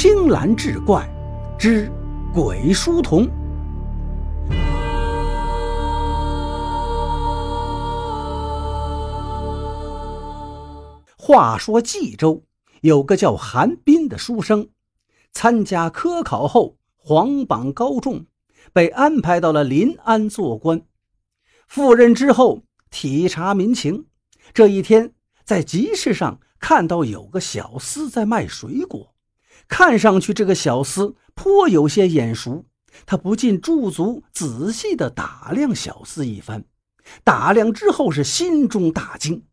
青蓝志怪之鬼书童。话说冀州有个叫韩斌的书生，参加科考后皇榜高中，被安排到了临安做官。赴任之后，体察民情。这一天，在集市上看到有个小厮在卖水果。看上去这个小厮颇有些眼熟，他不禁驻足仔细地打量小厮一番。打量之后是心中大惊，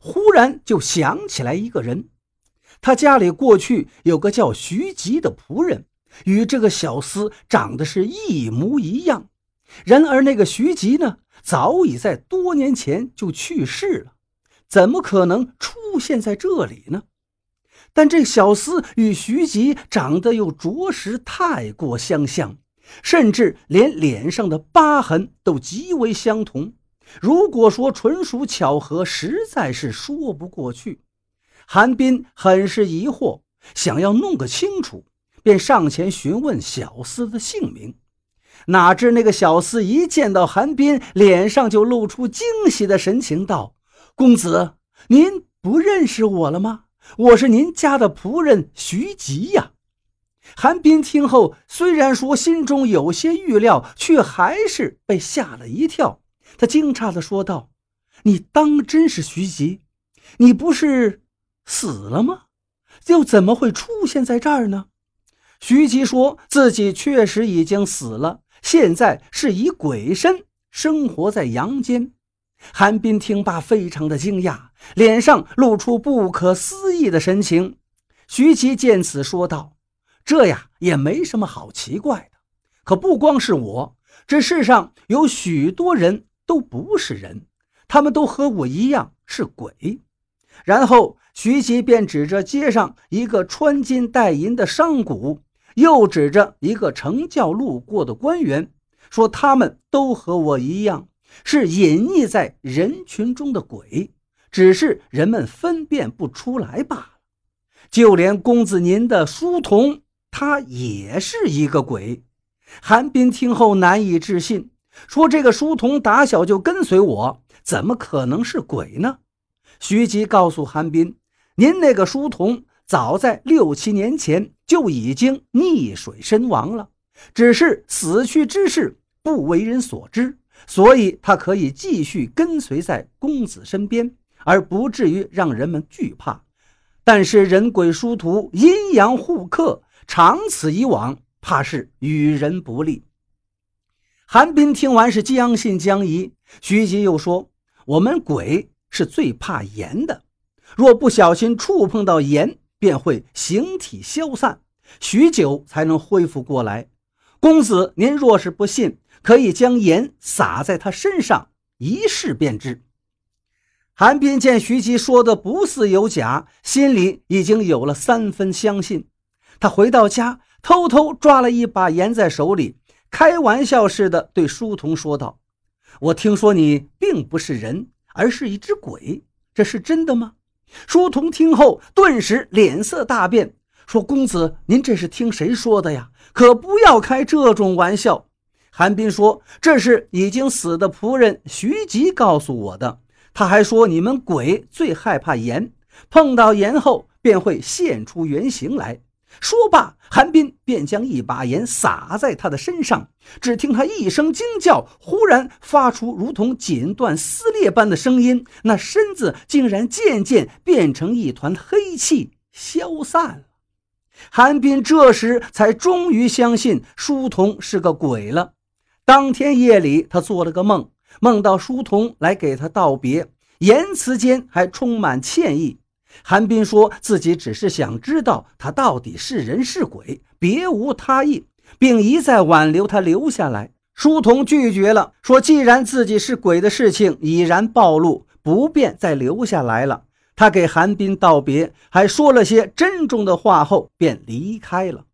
忽然就想起来一个人。他家里过去有个叫徐吉的仆人，与这个小厮长得是一模一样。然而那个徐吉呢，早已在多年前就去世了，怎么可能出现在这里呢？但这小厮与徐吉长得又着实太过相像，甚至连脸上的疤痕都极为相同。如果说纯属巧合，实在是说不过去。韩斌很是疑惑，想要弄个清楚，便上前询问小厮的姓名。哪知那个小厮一见到韩斌，脸上就露出惊喜的神情，道：“公子，您不认识我了吗？”我是您家的仆人徐吉呀。韩斌听后，虽然说心中有些预料，却还是被吓了一跳。他惊诧地说道：“你当真是徐吉？你不是死了吗？又怎么会出现在这儿呢？”徐吉说自己确实已经死了，现在是以鬼身生活在阳间。韩冰听罢，非常的惊讶，脸上露出不可思议的神情。徐吉见此，说道：“这呀，也没什么好奇怪的。可不光是我，这世上有许多人都不是人，他们都和我一样是鬼。”然后，徐吉便指着街上一个穿金戴银的商贾，又指着一个乘轿路过的官员，说：“他们都和我一样。”是隐匿在人群中的鬼，只是人们分辨不出来罢了。就连公子您的书童，他也是一个鬼。韩冰听后难以置信，说：“这个书童打小就跟随我，怎么可能是鬼呢？”徐吉告诉韩冰：“您那个书童早在六七年前就已经溺水身亡了，只是死去之事不为人所知。”所以，他可以继续跟随在公子身边，而不至于让人们惧怕。但是，人鬼殊途，阴阳互克，长此以往，怕是与人不利。韩冰听完是将信将疑。徐吉又说：“我们鬼是最怕盐的，若不小心触碰到盐，便会形体消散，许久才能恢复过来。公子，您若是不信。”可以将盐撒在他身上，一试便知。韩冰见徐吉说的不似有假，心里已经有了三分相信。他回到家，偷偷抓了一把盐在手里，开玩笑似的对书童说道：“我听说你并不是人，而是一只鬼，这是真的吗？”书童听后顿时脸色大变，说：“公子，您这是听谁说的呀？可不要开这种玩笑。”韩冰说：“这是已经死的仆人徐吉告诉我的。他还说，你们鬼最害怕盐，碰到盐后便会现出原形来。”说罢，韩冰便将一把盐撒在他的身上。只听他一声惊叫，忽然发出如同锦缎撕裂般的声音，那身子竟然渐渐变成一团黑气，消散了。韩冰这时才终于相信书童是个鬼了。当天夜里，他做了个梦，梦到书童来给他道别，言辞间还充满歉意。韩冰说自己只是想知道他到底是人是鬼，别无他意，并一再挽留他留下来。书童拒绝了，说既然自己是鬼的事情已然暴露，不便再留下来了。他给韩冰道别，还说了些珍重的话后，便离开了。